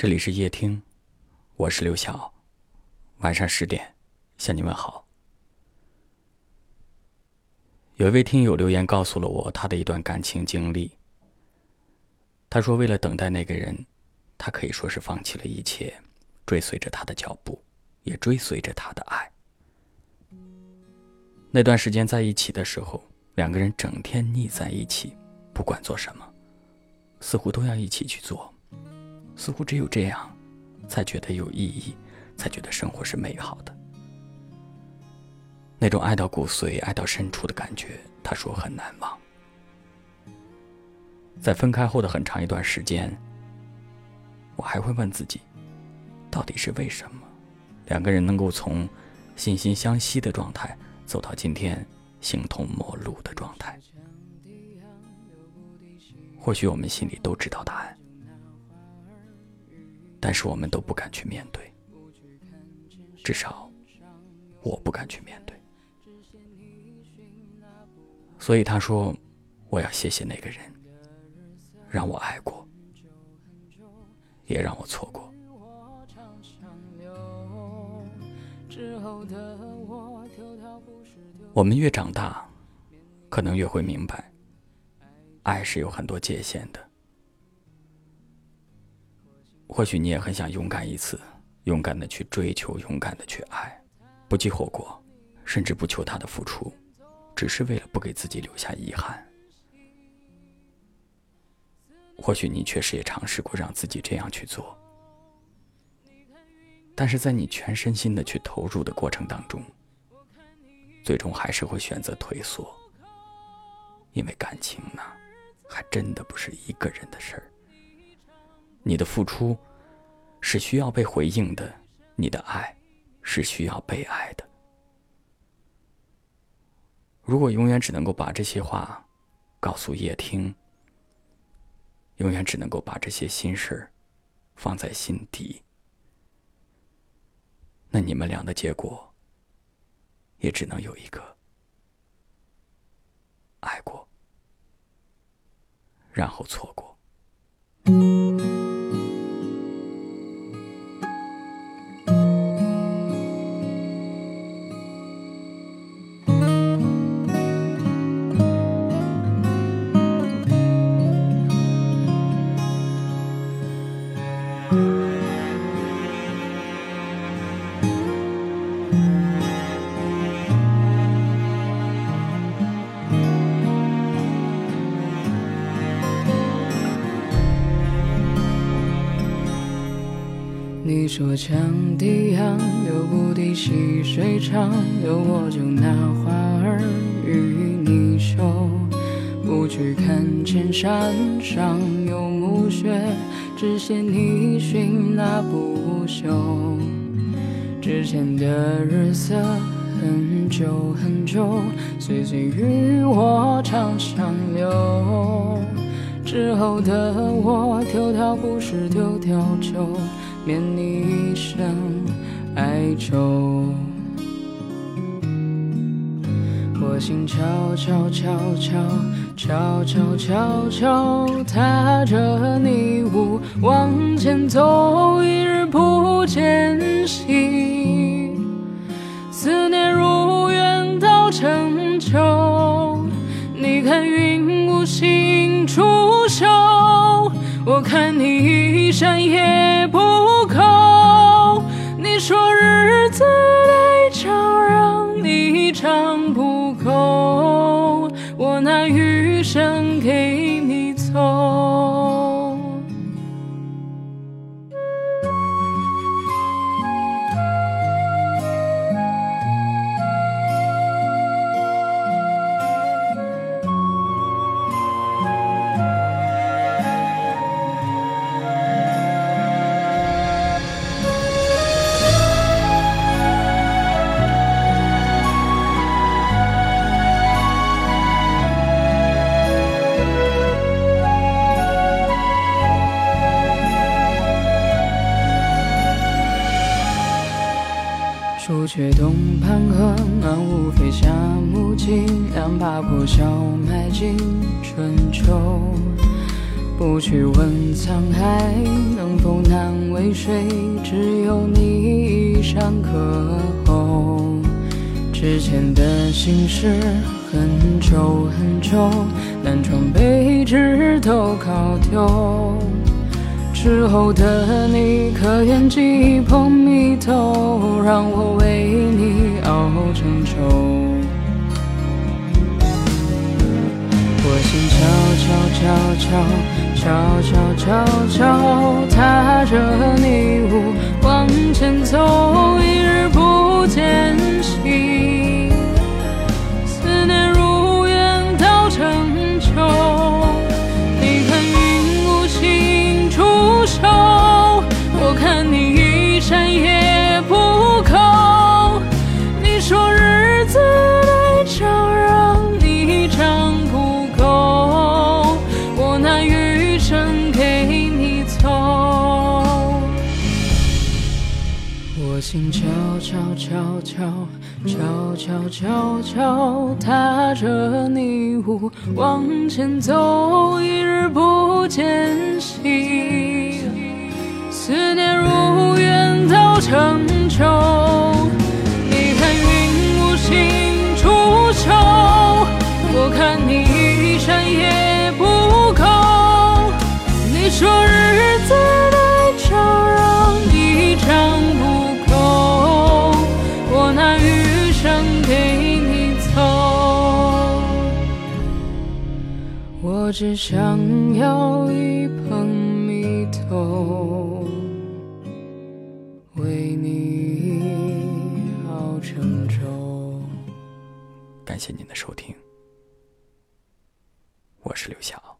这里是夜听，我是刘晓。晚上十点向你问好。有一位听友留言告诉了我他的一段感情经历。他说，为了等待那个人，他可以说是放弃了一切，追随着他的脚步，也追随着他的爱。那段时间在一起的时候，两个人整天腻在一起，不管做什么，似乎都要一起去做。似乎只有这样，才觉得有意义，才觉得生活是美好的。那种爱到骨髓、爱到深处的感觉，他说很难忘。在分开后的很长一段时间，我还会问自己，到底是为什么，两个人能够从惺惺相惜的状态走到今天形同陌路的状态？或许我们心里都知道答案。但是我们都不敢去面对，至少我不敢去面对。所以他说：“我要谢谢那个人，让我爱过，也让我错过。”我们越长大，可能越会明白，爱是有很多界限的。或许你也很想勇敢一次，勇敢的去追求，勇敢的去爱，不计后果，甚至不求他的付出，只是为了不给自己留下遗憾。或许你确实也尝试过让自己这样去做，但是在你全身心的去投入的过程当中，最终还是会选择退缩，因为感情呢，还真的不是一个人的事儿。你的付出是需要被回应的，你的爱是需要被爱的。如果永远只能够把这些话告诉叶听，永远只能够把这些心事放在心底，那你们俩的结果也只能有一个：爱过，然后错过。说羌笛杨，流不滴细水长流，我就拿花儿与你绣。不去看见山上有暮雪，只羡你寻那不休。之前的日色很久很久，岁岁与我长相留。之后的我，丢掉故事，丢掉酒。念你一生哀愁，我心悄悄悄悄悄悄悄悄踏着你舞往前走，一日不见兮，思念如远到成秋。你看云无心出岫，我看你一山也却。东畔河，暖无飞霞木槿，两把破箫埋进春秋。不去问沧海，能否难为？水，只有你一山可候。之前的心事很久很久，南窗北纸都考丢。之后的你可愿寄捧蜜豆，让我为悄悄悄悄悄悄悄踏着你生给你走。我心悄悄悄悄悄悄悄悄踏着你舞往前走，一日不见兮，思念如远到成秋。我只想要一捧蜜豆，为你熬成粥。感谢您的收听，我是刘晓。